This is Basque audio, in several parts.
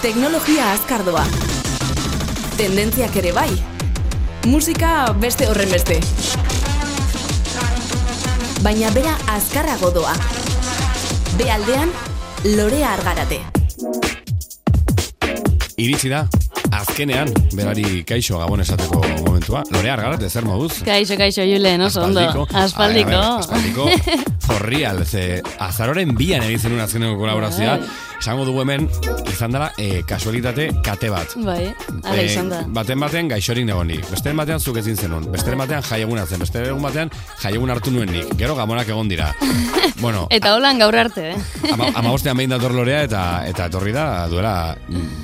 Teknologia azkardoa. Tendentziak ere bai. Musika beste horren beste. Baina bera azkarrago doa. Be aldean, lorea argarate. Iritsi da, azkenean, berari kaixo gabon esateko momentua. Lore argarat, zer moduz? Kaixo, kaixo, Julen, oso ondo. Aspaldiko. Aspaldiko. A ver, aspaldiko. Forrial, ze azaroren bian egin zenun azkeneko kolaborazioa. Esango dugu hemen, izan dela, e, kasualitate kate bat. Bai, ala Eh, izan da. baten batean gaixorik negonik. Besteren batean zuk ezin zenun. Besteren batean jaieguna zen. Egun batean jaiegun hartu nuen nik. Gero gamonak egon dira. bueno, Eta holan gaur arte, eh? ama, ama bostean behin dator lorea eta eta etorri da duela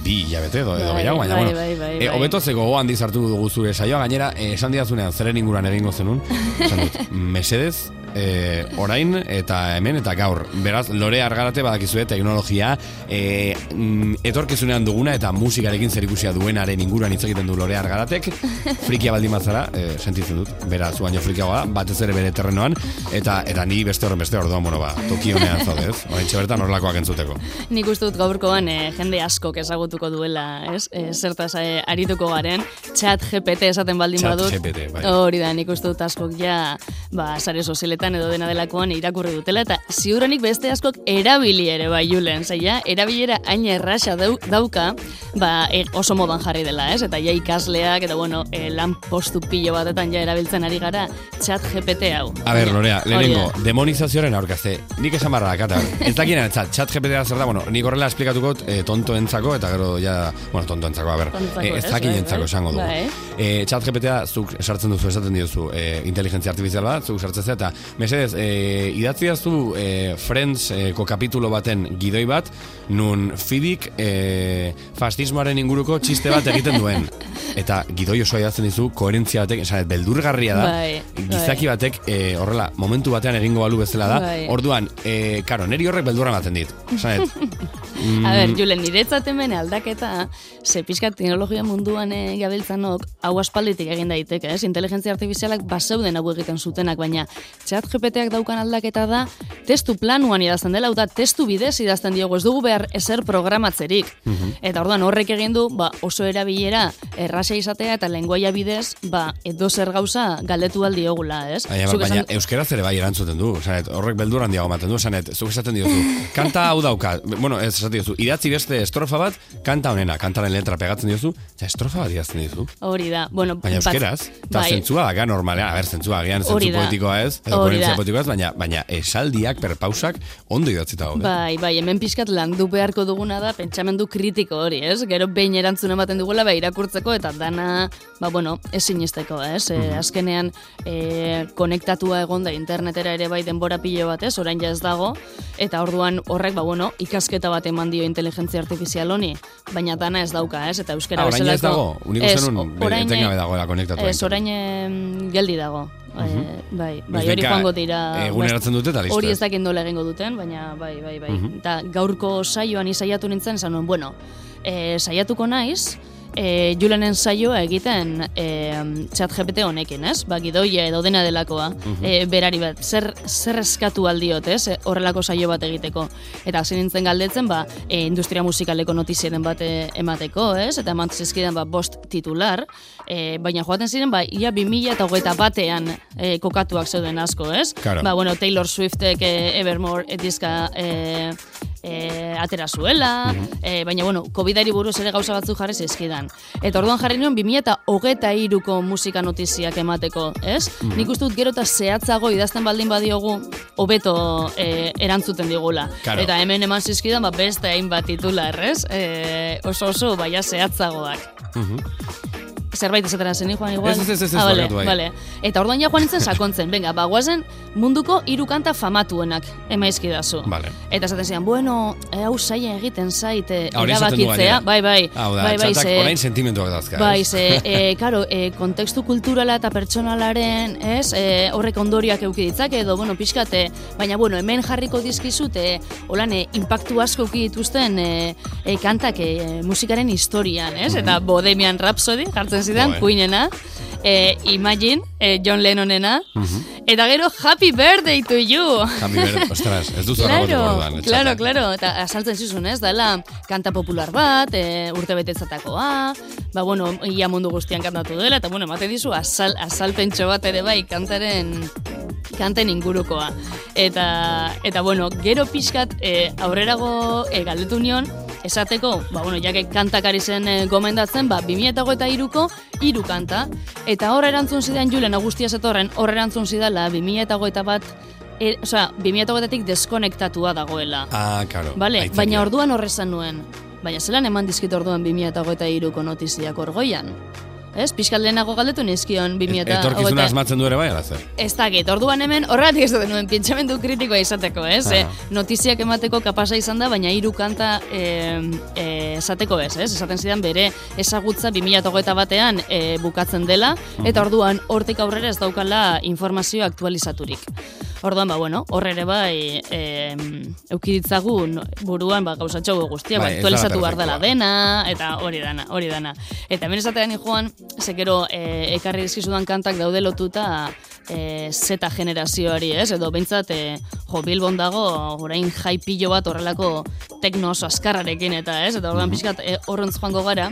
bi hilabete edo, edo Bai, gehiago, baina bai, bueno. bai, bai, eh, bai. hobeto zego gogoan dizartu dugu zure saioa, gainera, esan didazunean zeren inguruan egingo zenun, esan dut, mesedez, eh, orain eta hemen eta gaur. Beraz, lore argarate badakizue teknologia, eh, mm, etorkizunean duguna eta musikarekin zerikusia duenaren inguruan hitz egiten du lore argaratek, frikia baldin bazara, eh, sentitzen dut, bera zu baino frikiagoa da, batez ere bere terrenoan, eta eta ni beste horren beste orduan, bueno, ba, toki honean zaude, ez? Orain bertan horrelakoak entzuteko. Nik uste dut gaurkoan eh, jende askok ezagutuko duela, ez? Eh, zertaz eh, arituko garen, chat GPT esaten baldin Chat badut. GPT, bai. Hori da, nik uste dut askok ja, ba, sare sozialetan edo dena delakoan irakurri dutela, eta ziuranik beste askok erabili ere bai julen, zeia, erabilera hain erraxa dau, dauka, ba, e, oso modan jarri dela, ez? Eta ja ikasleak, eta bueno, e, lan postu pilo batetan ja erabiltzen ari gara, chat GPT hau. A ber, Lorea, lehenengo, da. demonizazioaren aurkazte. Nik esan barra dakata. Ez dakien chat, chat GPT zer da, bueno, nik horrela esplikatuko e, tontoentzako, eta gero ja, bueno, tontoentzako, a ber, Tontoentzako, eh, ez ez, dakinentzako bai, esango dugu. bai. E, chat GPT da, zuk sartzen duzu, esaten diozu, e, inteligentzia artifizial bat, zuk sartzen zea, eta mesedez, e, idatzi zu e, Friends e, ko kapitulo baten gidoi bat, nun Fibik e, fascismoaren inguruko txiste bat egiten duen. Eta gidoi osoa idatzen dizu, koherentzia batek, esanet, beldurgarria da, Bai, gizaki batek e, horrela, momentu batean egingo balu bezala da, Bai. orduan, e, karo, neri horrek beldurra ematen dit. Esanet, A ber, Julen, niretzat hemen aldaketa, ze pixkat teknologia munduan e, gabiltzanok, hau aspalditik egin daiteke, ez? Inteligentzia artifizialak baseuden hau egiten zutenak, baina chat GPTak daukan aldaketa da, testu planuan idazten dela, da, testu bidez idazten diogu, ez dugu behar ezer programatzerik. Eta orduan horrek egin du, ba, oso erabilera errasa izatea eta lenguaia bidez, ba, edo zer gauza galdetu aldiogula, ez? Zuk baina esan- euskeraz ere bai erantzuten du, Sanet, horrek beldurran diago ematen du, Sanet, zuk esaten diozu, kanta hau dauka, bueno, ez esaten diozu, idatzi beste estrofa bat, kanta honena, kantaren letra pegatzen diozu, eta estrofa bat idazten diozu. Hori da, bueno, Baina euskeraz, eta bai. zentzua normalean, a ber, zentzua, Hori zentzu da. poetikoa ez, edo koherentzia poetikoa ez, baina, baina esaldiak, perpausak, ondo idatzita daude. Bai, bai, hemen pixkat landu beharko duguna da pentsamendu kritiko hori, ez? Gero behin erantzun ematen dugula, ba, irakurtzeko eta dana, ba, bueno, ez sinisteko, ez? E, azkenean, e, konektatua egon da internetera ere bai denbora pilo bat, ez? Orain ja ez dago, eta orduan horrek, ba, bueno, ikasketa bat eman dio inteligentzia artifizial honi, baina dana ez dauka, ez? Eta euskara Ah, orain ez bezalako- dago? Unik Ez, uste nun, be- orain, etengabe dagoela konektatua Ez, orain geldi dago. E, bai, bai, hori joango dira. eguneratzen dute eta listo, Hori ez? dakit nola egingo duten, baina bai, bai, bai. Eta gaurko saioan izaiatu nintzen, esan bueno, e, saiatuko naiz, e, Julenen saioa egiten e, chat GPT honekin, ez? Ba, gidoia edo dena delakoa. Mhm. e, berari bat, zer, zer eskatu aldiot, ez? E, horrelako saio bat egiteko. Eta hasi nintzen galdetzen, ba, e, industria musikaleko notizieren bat e, emateko, ez? Eta eman zizkidan, ba, bost titular, e, baina joaten ziren, ba, ia 2000 eta hogeita batean e, kokatuak zeuden asko, ez? Claro. Ba, bueno, Taylor Swiftek e, Evermore e, diska e, e, atera zuela, e, baina, bueno, COVID-ari buruz ere gauza batzu jarri zizkidan. Eta orduan jarri nion 2000 eta hogeta iruko musika notiziak emateko, ez? Nik uste dut gero eta zehatzago idazten baldin badiogu, hobeto e, erantzuten digula. Claro. Eta hemen eman zizkidan, ba, beste hainbat titular, ez? E, oso oso, baina zehatzagoak. Zerbait esatera zen joan igual. Ez, ez, ez, ez, Ah, vale, bai. vale. Eta orduan ja joan nintzen sakontzen, venga, ba, guazen munduko hiru kanta famatuenak emaizkidazu. Vale. Eta esaten zian, bueno, e, hau zaila egiten zait e, Ah, erabakitzea. Bai, bai. Hau da, bai, bai, txatak ze- orain sentimentuak dazka. Bai, ze, e, karo, e, kontekstu kulturala eta pertsonalaren, ez, e, horrek ondorioak euki ditzake edo, bueno, pixkate, baina, bueno, hemen jarriko dizkizute, holan, e, impactu asko dituzten e, e, kantak e, musikaren historian, ez, eta Bohemian Rhapsody jartzen zidan, Joe. puinena. E, Imagine, e, John Lennonena. Mhm. Eta gero, Happy Birthday to you! Jambi ber, ostras, ez duzu Claro, orduan. claro, etxatak. claro, eta asaltzen zizun, ez, dela kanta popular bat, e, urte betetzatakoa, ba, bueno, ia mundu guztian kantatu dela, eta, bueno, ematen dizu, asal, asalpentxo bat ere bai, kantaren kanten ingurukoa. Eta, eta bueno, gero pixkat e, aurrerago e, galdetu nion, esateko, ba, bueno, jake kantak ari zen e, gomendatzen, ba, 2008ko hiru kanta, eta hor erantzun zidan Julen Agustia zetorren, hor erantzun zidala 2008 bat, e, osea, 2008tik deskonektatua dagoela. Ah, karo. Vale, baina orduan horrezan nuen. Baina zelan eman dizkit orduan 2008ko notiziak orgoian. Ez, pixkat lehenago galdetu nizkion 2008... Etorkizuna asmatzen du ere bai, ala zer? Ez dakit, orduan hemen horregatik ez dut nuen pentsamendu kritikoa izateko, ez? Ah. E, notiziak emateko kapasa izan da, baina hiru kanta e, e, esateko ez, ez? Esaten zidan bere ezagutza 2008 batean e, bukatzen dela, eta orduan hortik aurrera ez daukala informazio aktualizaturik. Orduan, ba, bueno, horre ere bai, e, eukiditzagun buruan, ba, gauzatxo guztia, ba, Bai, da aktualizatu behar dela dena, eta hori dana, hori dana. Eta hemen esatean joan, zekero e, ekarri dizkizudan kantak daude lotuta e, zeta generazioari, ez? Edo behintzat, e, jo, Bilbon dago, orain jai pilo bat horrelako tekno oso askarrarekin eta, ez? Eta Mhm. orduan pixkat e, horrentz joango gara,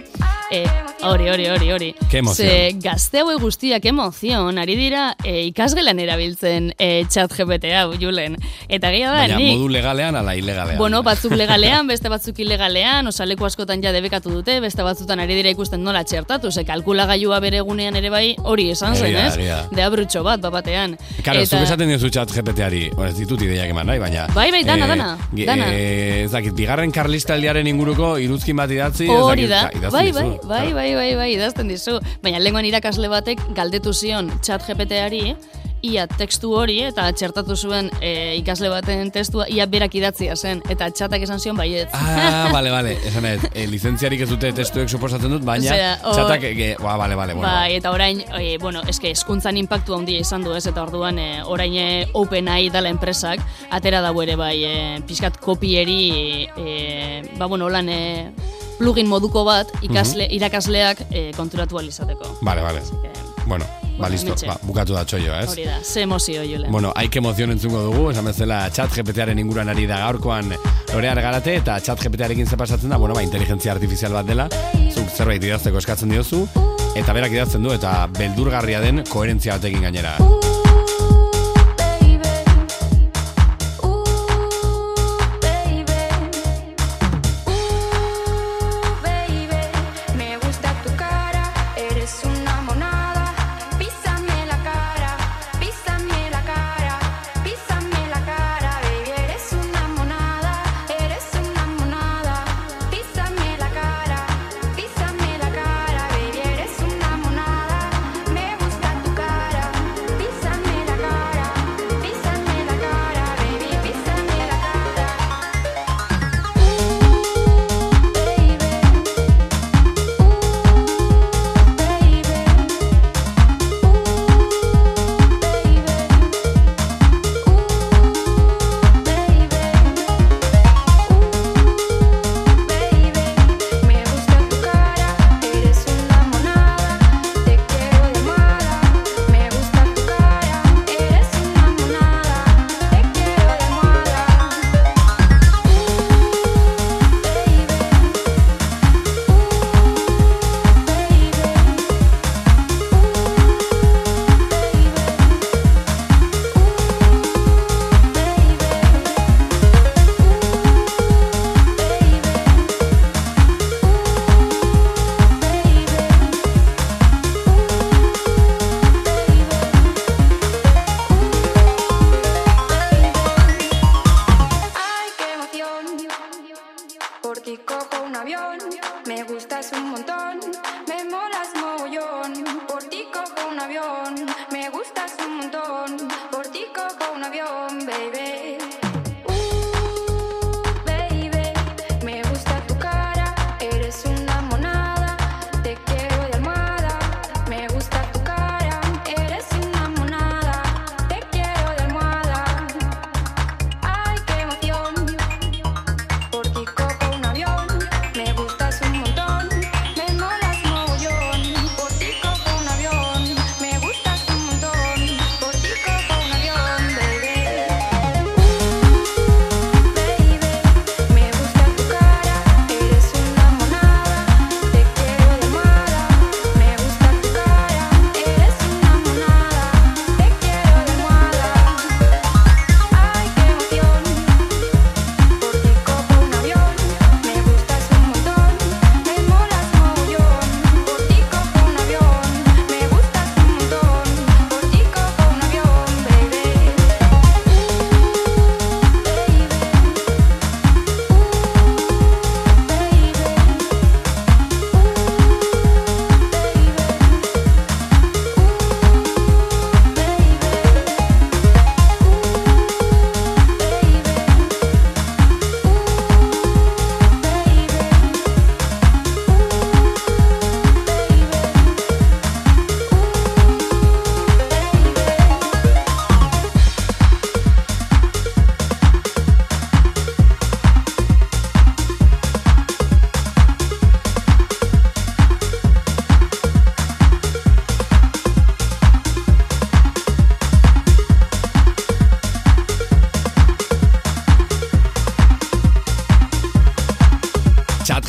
e, hori, hori, hori, hori. Ke emozion. Ze gazte hauek guztiak emozion, ari dira e, ikasgelan erabiltzen e, chat GPT hau, Julen. Eta gehiago da, Baina nik... modu legalean ala ilegalean. Bueno, batzuk legalean, beste batzuk ilegalean, osa leku askotan ja debekatu dute, beste batzutan ari dira ikusten nola txertatu, ze kalkulagailua bere egunean ere bai hori esan zen, ez? egia. De abrutxo bat, bat batean. Karo, zuk esaten diozu chat GPT-ari, ez ditut ideiak eman nahi, baina... Bai, bai, dana, dana, ge- dana. eh, ez dakit, bigarren karlistaldiaren inguruko iruzkin bat idatzi, Hori da, ka- idazten bai, dizu. bai, bai, bai, bai, bai, idazten dizu. Baina lenguan irakasle batek galdetu zion chat GPT-ari, ia tekstu hori eta txertatu zuen e, ikasle baten testua, ia berak idatzia zen, eta txatak esan zion baietz. Ah, bale, bale, esan ez, e, lizentziarik ez dute testuek suposatzen dut, baina Osea, hor- txatak, e, ba, bale, bale, bueno. Bai, eta orain, e, bueno, eske eskuntzan impactu handia izan du ez, eta orduan e, orain e, OpenAI dala enpresak, atera dago ere bai, e, pixkat kopieri, e, ba, bueno, holan e, plugin moduko bat, ikasle, irakasleak e, konturatu alizateko. Bale, bale. Bueno, ba, listo, ba, bukatu da txoio, ez? Hori da, ze emozio, Julen. Bueno, haik emozion entzungo dugu, esan bezala chat GPT-aren inguruan ari da gaurkoan lore argarate, eta chat GPT-arekin ze pasatzen da, bueno, ba, inteligentzia artifizial bat dela, zuk zerbait idazteko eskatzen diozu, eta berak idazten du, eta beldurgarria den koherentzia batekin gainera.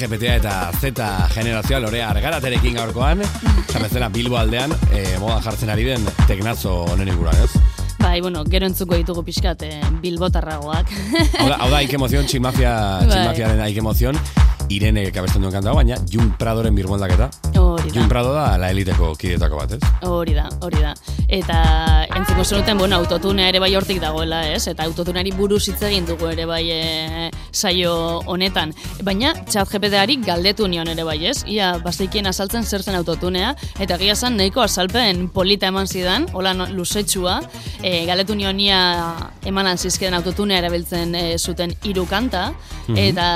GPT eta Z generazioa lorea argaraterekin gaurkoan, zamezela Bilbo aldean, e, modan jartzen ari den teknazo honen inguruan, ez? Bai, bueno, gero entzuko ditugu pixkat eh, bilbotarragoak. Hau da, hau da, Ike Emozion, Tximafia, Bai. Tximafiaren Ike Emozion, Irene kabesten duen kanta, baina Jun Pradoren birmoldaketa. Hori Jun da, Prado da, la eliteko kidetako bat, ez? hori da, hori da. Eta entzuko zenuten, bueno, autotunea ere bai hortik dagoela, ez? Eta autotunari buruz hitz egin dugu ere bai e, saio honetan. Baina chat GPT-ari galdetu nion ere bai, ez? Ia, bazeikien azaltzen zer zen autotunea, eta gia zan nahiko azalpen polita eman zidan, hola no, luzetxua, e, galdetu nion ia emanan zizkeden autotunea erabiltzen e, zuten hiru kanta, eta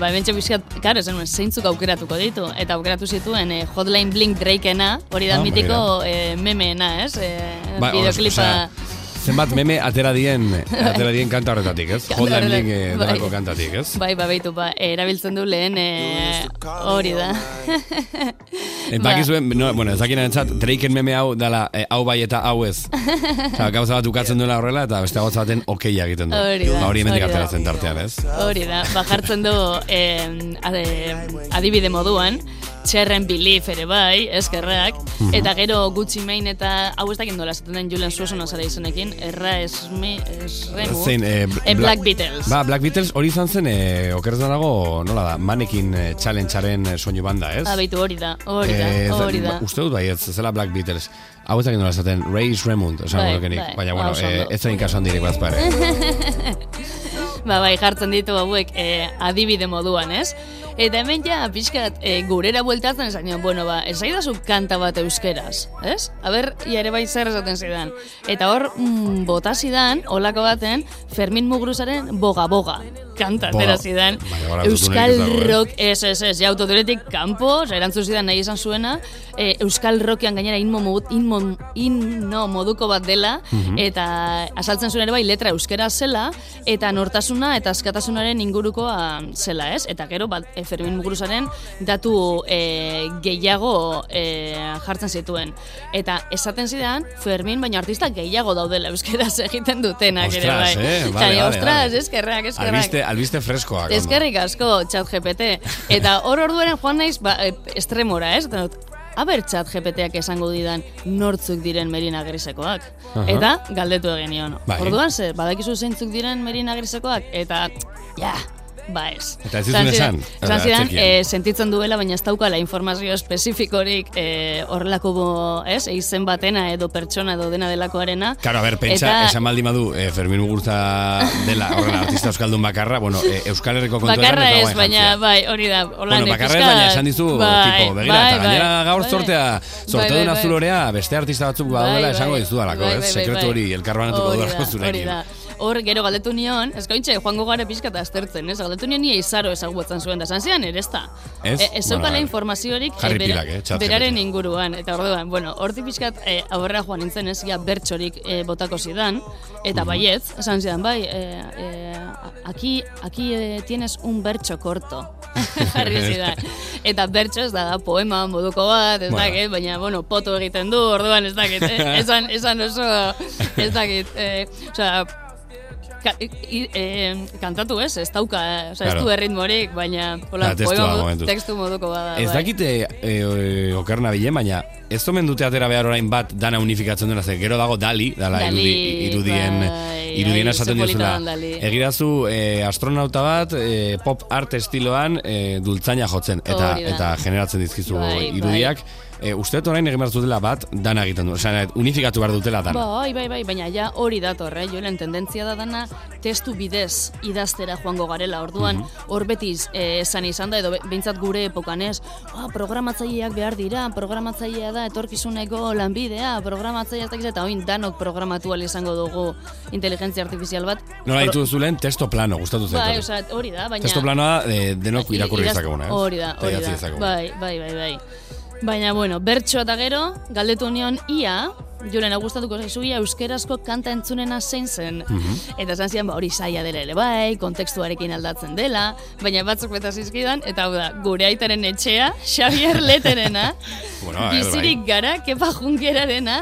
ba, bentsa bizkat, karo, zenuen, zeintzuk aukeratuko ditu, eta aukeratu zituen e, Hotline Blink Drakena, hori da Ah, mitiko e, memeena, ez? E, Ba, bideoklipa... zenbat meme atera dien, atera dien kanta horretatik, ez? Hotline horretatik, Bling eh, bai. kantatik, ez? Bai, ba, baitu, ba, erabiltzen du lehen e, hori da. E, bakizuen, no, bueno, ez dakinen entzat, Drakeen meme hau dala, eh, hau bai eta hau ez. Osa, gauza bat ukatzen duela horrela, eta beste gauza baten okeia egiten du. Hori da, Ba, hori ateratzen tartean, ez? Hori da, ba, jartzen du eh, adibide moduan, txerren belief ere bai, eskerrak, Mhm. eta gero gutxi main eta hau ez dakit nola esaten den Julen Suosona zara izenekin, erra esme, esremu, Zein, eh, e, Bla- Black Beatles. Ba, Black Beatles hori izan zen, eh, okerez dago, nola da, manekin eh, challengearen eh, soinu banda, ez? Baitu hori da, hori da, Eh, hori da. Uste dut bai, ez zela Black Beatles. Hau ez dakit nola esaten, Ray Remund, esan Bai, bai, bai, baina, ba, bueno, oso eh, ez zain kasuan direk bazpare. Ba, bai, jartzen ditu hauek e, adibide moduan, ez? Eta hemen ja, pixkat, e, gurera bueltatzen esan bueno, ba, esaidazu kanta bat euskeraz, ez? A ber, ia ere bai zer esaten zidan. Eta hor, mm, bota zidan, olako baten, Fermin Mugruzaren boga-boga kanta atera zidan. Euskal eh? rock, ez, ez, ez, ja, autotunetik kanpo, oza, erantzun zidan nahi izan zuena, e, Euskal rockean gainera inmo, inmo, inno moduko bat dela, Mhm. eta asaltzen zuen ere bai letra euskera zela, eta nortasuna eta askatasunaren ingurukoa zela, ez? Eta gero, bat, e, Fermin Muguruzaren datu e, gehiago e, jartzen zituen. Eta esaten zidan, Fermin, baina artista gehiago daudela euskeraz egiten dutenak ere bai. Eh? Vale, vale, ostras, vale. eskerrak, eskerrak. Albiste, albiste freskoak. Eskerrik asko, chat GPT. Eta hor orduaren joan naiz, ba, e, estremora, ez? Aber chat GPTak esango didan nortzuk diren Merina Grisekoak. Aha. Eta galdetu egin nion. Bai. Orduan zer, badakizu zeintzuk diren Merina Grisekoak? Eta, ja, ba ez. Eta ez dizun esan? Esan zidan, Atzekien. e, sentitzen duela, baina ez daukala informazio espezifikorik e, horrelako, bo, ez, eizen batena edo pertsona edo dena delakoarena. Karo, a ber, pentsa, Eta- esan baldin badu, eh, Fermin Mugurza dela, horrela, artista euskaldun bakarra, bueno, eh, Euskal Herriko kontuetan Bakarra ez baina, bai, hori da. Holan, Bueno, bakarra ez, baina esan dizu, tipo, begira, eta gainera gaur bai, sortea, sorte bai, duen bai. azulorea, beste artista batzuk Bai, badaudela bai. esango dizudalako, Bai, ez? bai, bai, Sekretu bai. hori, elkarbanatuko da, zurekin. Hor, gero galdetu nion, ez gaintxe, joango gara pixka eta aztertzen, ez? Galdetu nion nire izaro ezagutzen zuen, da esan zidan ere ez da. Ez? E, ez Bueno, informaziorik e, bera- eh, beraren inguruan. Eta orduan, bueno, hortik pixkat e, aurrera joan nintzen ez, ja bertxorik e, botako zidan, eta Mhm. baietz, esan zidan, bai, e, e, aquí, aquí e, tienes un bertxo corto. Jarri zidan. Eta bertxo ez da, da poema moduko bat, ez Bueno. dakit, baina, bueno, poto egiten du, orduan ez dakit, eh? esan, esan oso, ez dakit, eh, osea, ka, i, eh, kantatu ez, ez dauka, eh? osea, ez Claro. du erritmorik, baina, hola, Ja, testua poema modu- tekstu moduko bada. Ez bai. dakite e, okerna bilen, baina ez omen dute atera behar orain bat dana unifikatzen dena, ze gero dago Dali, dala Dali, irudi, irudien, bai, irudien ai, esaten diozula. Egirazu e, astronauta bat e, pop art estiloan e, dultzaina jotzen, eta eta generatzen dizkizu Bai, irudiak. E, uste dut orain egin behar dutela bat dana egiten du, Osea, unifikatu behar dutela dana. Bai, bai, bai, baina ja hori dator, eh? Joelen tendentzia da dana testu bidez idaztera joango garela. Orduan, Mhm. hor betiz eh, esan izan da, edo be- behintzat gure epokan ez, ah, programatzaileak behar dira, programatzailea da etorkizuneko lanbidea, programatzailea ez dakiz, eta oin danok programatu izango dugu inteligentzia artifizial bat. Nola Pro- ditu zulen testo plano, gustatu zait. Bai, osea, hori da, baina... Testo planoa e, denok I- irakurri dezakeguna, ez? Hori da, Eta hori da. Bai, bai, bai, bai. Baina, bueno, bertso eta gero, galdetu nion ia, Julen, gustatuko zaizuia euskerazko kanta entzunena zein zen. Eta esan zian, ba, hori saia dela ere bai, kontekstuarekin aldatzen dela, baina batzuk beta zizkidan, eta hau da, gure aitaren etxea, Xavier Leterena, Bueno, bizirik bai. gara, kepa junkerarena,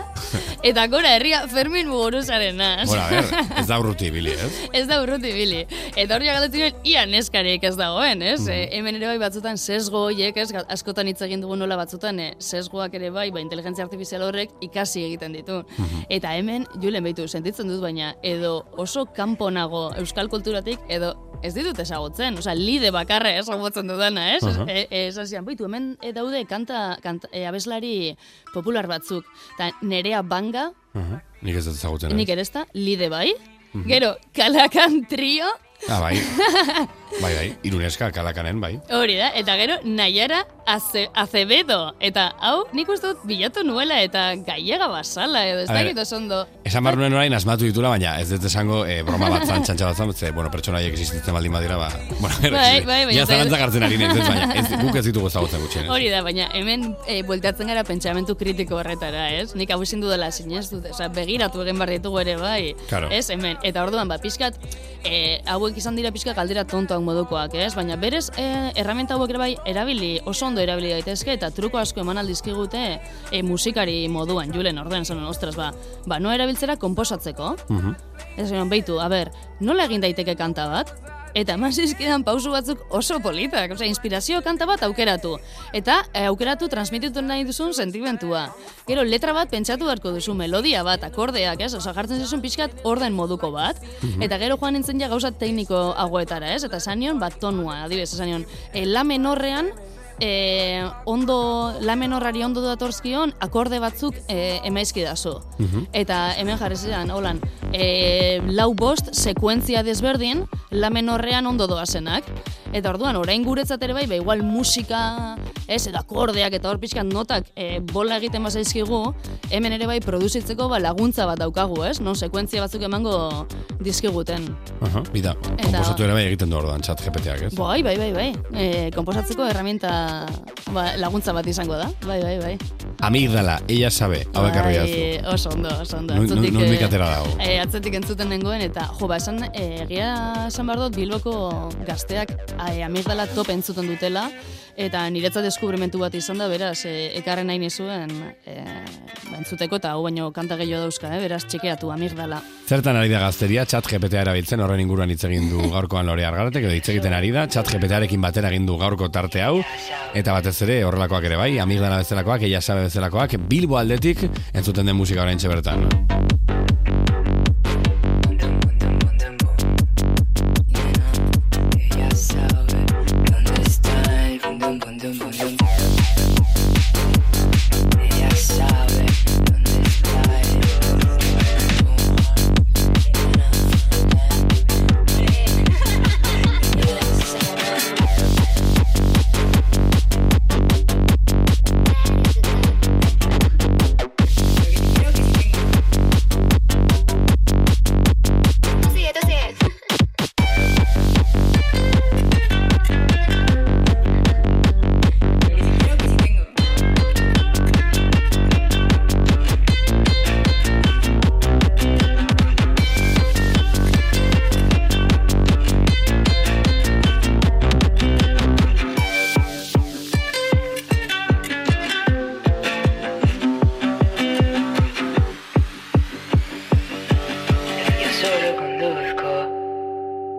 eta gora herria Fermin Muguruzarena. Bueno, a ver, ez da urruti ibili, ez? Ez da urruti bili. Eta hori galdetu nuen, ia neskarik ez dagoen, ez? Mhm. E, hemen ere bai batzutan sesgo horiek, ez? Askotan hitz egin dugu nola batzutan, e, sesgoak ere bai, ba, inteligentzia artifizial horrek ikasi egiten ditu. Mhm. Eta hemen, Julen behitu, sentitzen dut, baina edo oso kanpo nago euskal kulturatik, edo ez ditut ezagutzen, osea, lide bakarra ezagutzen dudana, ez? Aha. E, e, esan baitu, hemen e, daude kanta, kanta e, abeslari popular batzuk. Eta nerea banga, Uh Nik ez ezagutzen, nik ere ez da, lide bai. Gero, kalakan trio, Ah, bai. bai, bai. Iruneska, kalakanen, bai. hori da, eta gero, Naiara Aze, Acevedo. Eta hau, nik uste dut bilatu nuela eta gaiega basala, edo ez dakit oso ondo. Esan behar nuen orain asmatu ditula, baina ez dut esango eh, broma bat zan, txantxa bat zan, ze, bueno, pertsonaiek existitzen baldin badira, ba, bueno, Bai, bai, ja ez da- zalantzak hartzen ari naiz, ez, baina ez, guk ez ditugu ezagutzen gutxien. Hori da, baina hemen e, bueltatzen gara pentsamentu kritiko horretara, ez? Nik hau ezin dudala sinez dut, osea, begiratu egin behar ditugu ere bai. Claro. Ez, hemen. Eta orduan, ba, pixkat, e, hauek izan dira pixkat galdera tontoak modukoak, ez? Baina berez, e, erramenta hauek ere bai, erabili, oso ondo erabili daitezke, eta truko asko eman aldizkigute e, musikari moduan, julen, orduan, esan, ostras, ba, ba, no erabiltzera komposatzeko. Mhm. Ez zion, beitu, a ber, nola egin daiteke kanta bat? Eta eman zizkidan pausu batzuk oso politak, osea, inspirazio kanta bat aukeratu. Eta e, aukeratu transmititu nahi duzun sentimentua. Gero, letra bat pentsatu beharko duzu, melodia bat, akordeak, ez? Osa, jartzen zizun pixkat orden moduko bat. Eta gero joan nintzen ja gauza tekniko hagoetara, ez? Eta sanion, bat tonua, adibes, sanion, e, la menorrean, e, ondo, la menorrari ondo datorzkion, akorde batzuk e, emaizki dazu. Eta hemen jarri zidan, holan, e, lau bost sekuentzia desberdin, la menorrean ondo doazenak. Eta orduan, orain guretzat ere bai, ba, igual musika, ez, eta akordeak eta hor pixkat notak e, bola egiten bazaizkigu, hemen ere bai produzitzeko ba, laguntza bat daukagu, ez? Non sekuentzia batzuk emango dizkiguten. Aha, bida, komposatu ere bai egiten du orduan, chat GPT-ak, ez? Bai, bai, bai, bai. E, komposatzeko herramienta ba, laguntza bat izango da. Bai, bai, bai. Amigdala, ella sabe, hau ekarri Bai, oso ondo, oso ondo. Atzetik, nondik eh, atera dago? eh, atzetik entzuten nengoen, eta jo, ba, esan, eh, egia esan behar dut, Bilboko gazteak eh, amigdala top entzuten dutela, eta niretzat deskubrimentu bat izan da, beraz, eh, ekarren nahi nizuen eh, ba, entzuteko, eta hau baino kanta gehiago dauzka, eh, beraz, txekeatu amigdala. Zertan ari da gazteria, chat GPT erabiltzen, horren inguruan hitz egin du gaurkoan lore argaratek, edo hitz egiten ari da, chat GPT-arekin batera egin du gaurko tarte hau, eta batez ere horrelakoak ere bai, amigdala bezalakoak, ella sabe bezalakoak, Bilbo aldetik entzuten den musika orain bertan. Solo conduzco.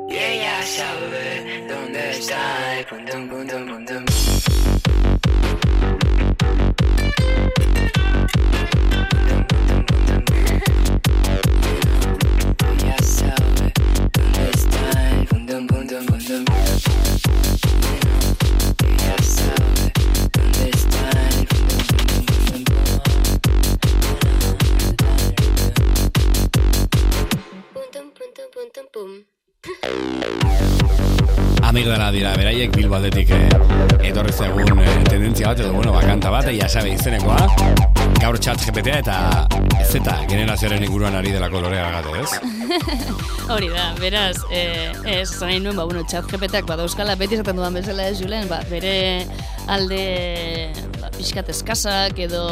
Y ella sabe dónde está el bum dum bum Bilbo aldetik eh, etorri zegun eh, tendentzia bat, edo bueno, bakanta bat, ja sabe izenekoa, gaur chat GPT-a eta eta generazioaren inguruan ari delako lorea gate, ez? Hori da, beraz, eh, ez, nahi nuen, ba, bueno, txat GPT-ak badauzkala, beti esaten dudan bezala ez, Julen, ba, bere alde, pixkat eskasak edo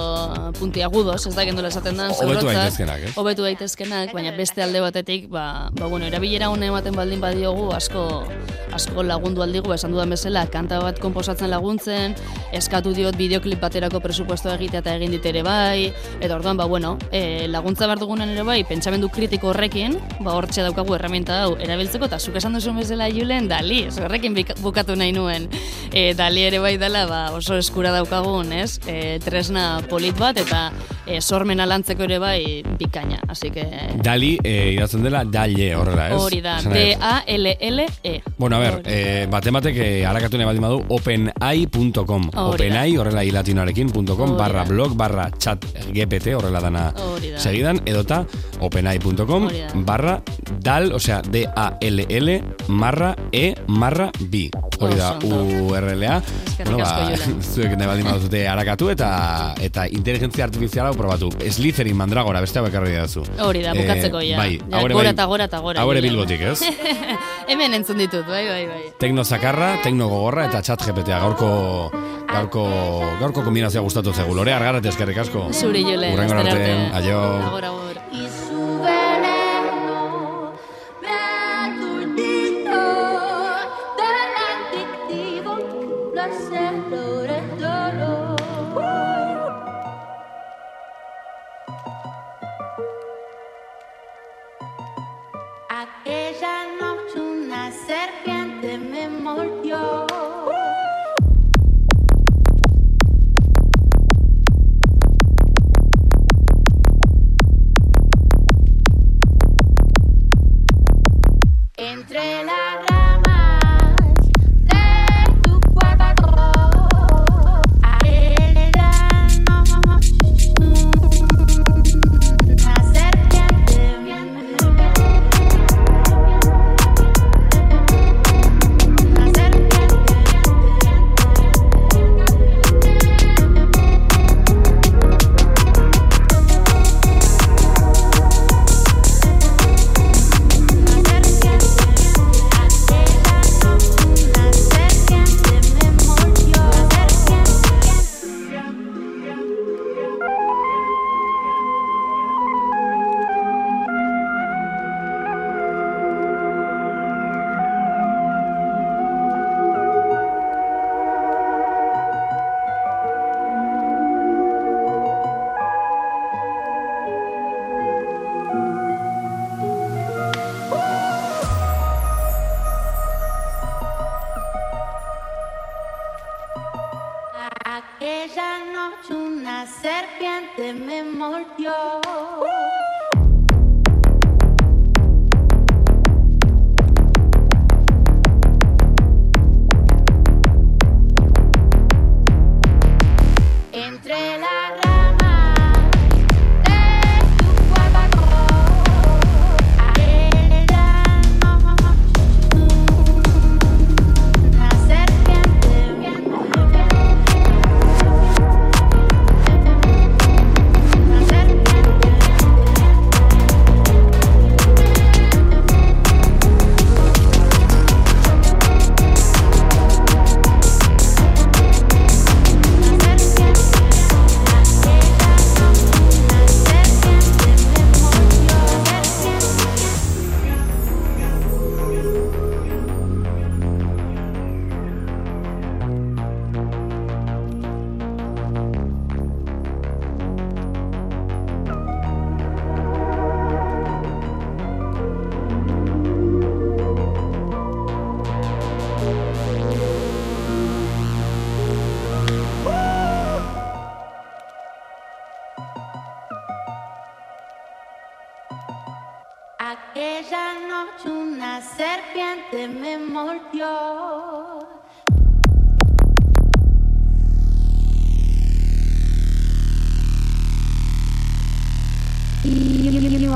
puntiagudos, ez da gendola esaten da, Hobetu daitezkenak, ez? Hobetu daitezkenak, baina beste alde batetik, ba, ba bueno, erabilera hone ematen baldin badiogu asko asko lagundu aldigu, esan dudan bezala, kanta bat konposatzen laguntzen, eskatu diot bideoklip baterako presupuesto egitea eta egin dit ere bai, eta orduan, ba, bueno, e, laguntza behar dugunen ere bai, pentsamendu kritiko horrekin, ba, hortxe daukagu herramienta hau erabiltzeko, eta zuk esan duzun bezala Julen, dali, horrekin bukatu nahi nuen. E, dali ere bai dela, ba, oso eskura daukagun, ez? E, tresna polit bat, eta e, sormena lantzeko ere bai bikaina, así que... Dali, eh, idazten dela, dalle horrela, ez? Hori da. D-A-L-L-E. Bueno, a ver, Hori. eh, batek eh, harakatu nahi baldin badu, openai.com. Openai, horrela ilatinoarekin.com, barra blog, barra chat GPT, horrela dana Hori da. segidan, edota openai.com, barra dal, osea, D-A-L-L, marra, E, marra, B. Hori da. URLA. Eskerrik asko, Julen. zuek nahi baldin baduzute harakatu eta eta inteligentzia artifiziala hau probatu. Slytherin mandragora, beste hau ekarri dazu. Hori da, bukatzeko Eh, ja. Bai, Ja, hau ere gora bai- eta gora eta gora, Hau ere bilbotik, ez? Hemen entzun ditut, bai, bai, bai. Tekno zakarra, tekno gogorra eta chat GPTA gaurko gaurko gaurko kombinazioa gustatu zegu. Lore argarate eskerrik asko. Zuri, Julen. Hurrengo aster arte. Aio. Agor,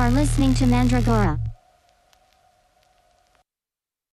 are listening to Mandragora